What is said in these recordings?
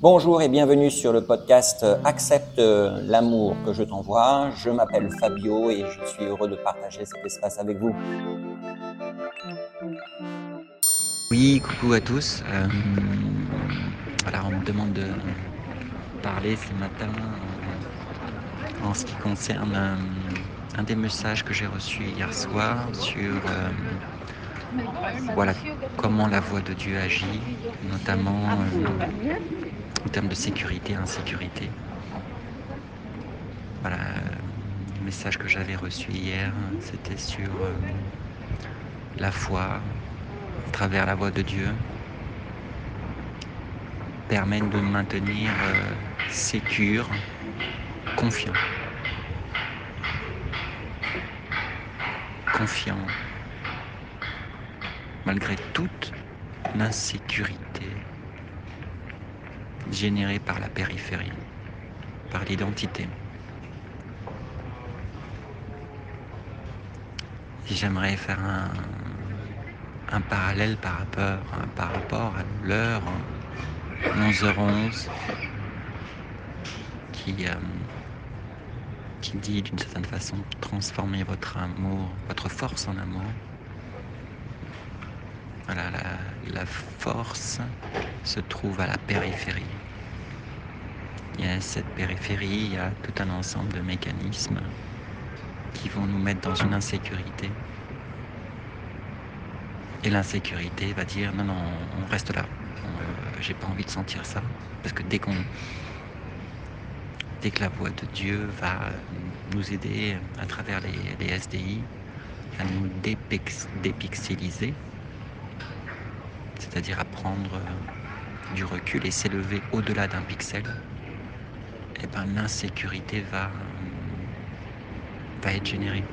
Bonjour et bienvenue sur le podcast Accepte l'amour que je t'envoie. Je m'appelle Fabio et je suis heureux de partager cet espace avec vous. Oui, coucou à tous. Euh, voilà, on me demande de parler ce matin en ce qui concerne euh, un des messages que j'ai reçu hier soir sur euh, voilà, comment la voix de Dieu agit, notamment euh, en termes de sécurité, insécurité. Voilà, le message que j'avais reçu hier, c'était sur euh, la foi à travers la voix de Dieu permet de maintenir euh, sécure, confiant. Confiant. Malgré toute l'insécurité générée par la périphérie, par l'identité. J'aimerais faire un, parallèle par rapport, à l'heure 11h11 qui, euh, qui dit d'une certaine façon transformer votre amour, votre force en amour. La, force se trouve à la périphérie. Et cette périphérie, il y a tout un ensemble de mécanismes qui vont nous mettre dans une insécurité. Et l'insécurité va dire non, non, on reste là. Euh, J'ai pas envie de sentir ça. Parce que dès que la voix de Dieu va nous aider à travers les, SDI à nous dépix- c'est-à-dire à prendre euh, du recul et s'élever au-delà d'un pixel, et ben l'insécurité va, va être générée.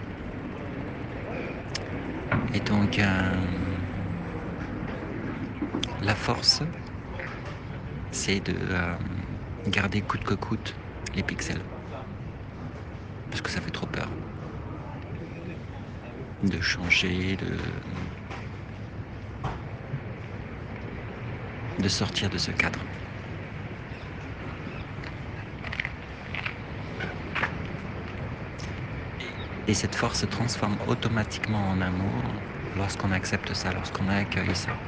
Et donc, euh, la force, c'est de euh, garder coûte que coûte les pixels. Parce que ça fait trop peur. De changer, de, de sortir de ce cadre. Et cette force se transforme automatiquement en amour lorsqu'on accepte ça, lorsqu'on accueille ça.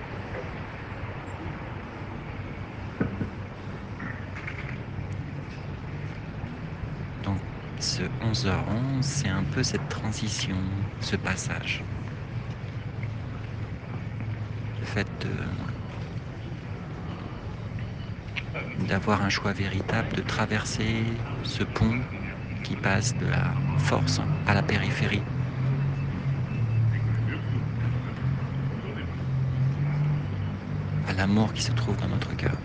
Donc ce 11h11, c'est un peu cette transition, ce passage. Le fait de d'avoir un choix véritable, de traverser ce pont qui passe de la force à la périphérie. À l'amour qui se trouve dans notre cœur.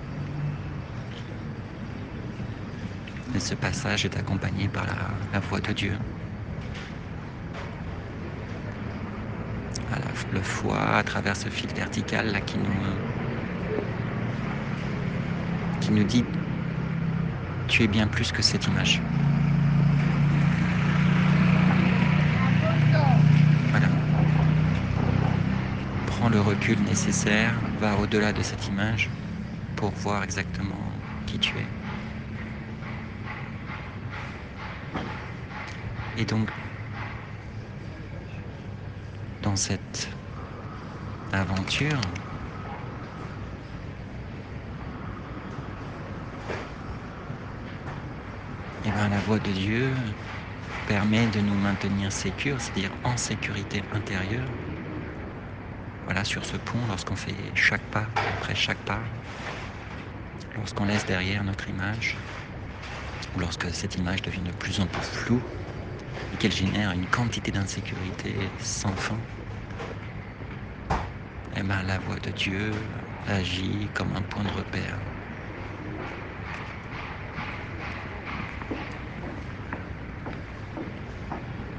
Et ce passage est accompagné par la, voix de Dieu. Le foie à travers ce fil vertical là qui nous qui nous dit tu es bien plus que cette image. Voilà. Prends le recul nécessaire, va au-delà de cette image pour voir exactement qui tu es. Et donc, dans cette aventure, eh ben, la voix de Dieu permet de nous maintenir sécures, c'est-à-dire en sécurité intérieure. Voilà, sur ce pont, lorsqu'on fait chaque pas après chaque pas, lorsqu'on laisse derrière notre image, ou lorsque cette image devient de plus en plus floue et qu'elle génère une quantité d'insécurité sans fin, eh ben, la voix de Dieu agit comme un point de repère.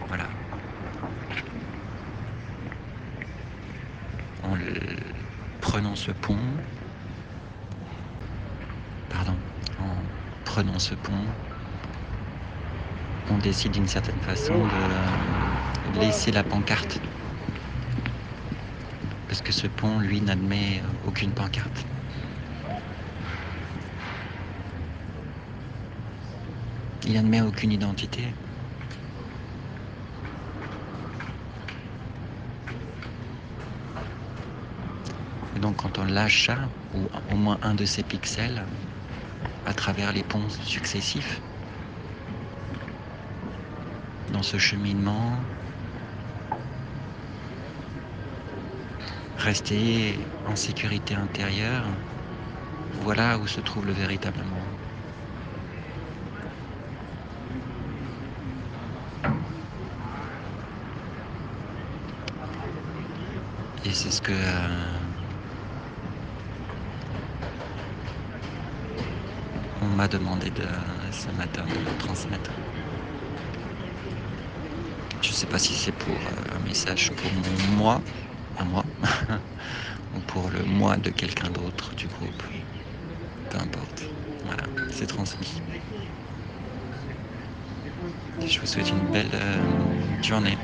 Voilà. En le- prenant ce pont, pardon, en prenant ce pont, on décide d'une certaine façon de laisser la pancarte. Parce que ce pont, lui, n'admet aucune pancarte. Il n'admet aucune identité. Et donc quand on lâche ça, ou au moins un de ces pixels, à travers les ponts successifs, dans ce cheminement, rester en sécurité intérieure, voilà où se trouve le véritable monde. Et c'est ce que euh, on m'a demandé de, ce matin de transmettre. Je ne sais pas si c'est pour euh, un message pour moi, à moi, ou pour le moi de quelqu'un d'autre du groupe. Peu importe. Voilà, c'est transmis. Je vous souhaite une belle euh, journée.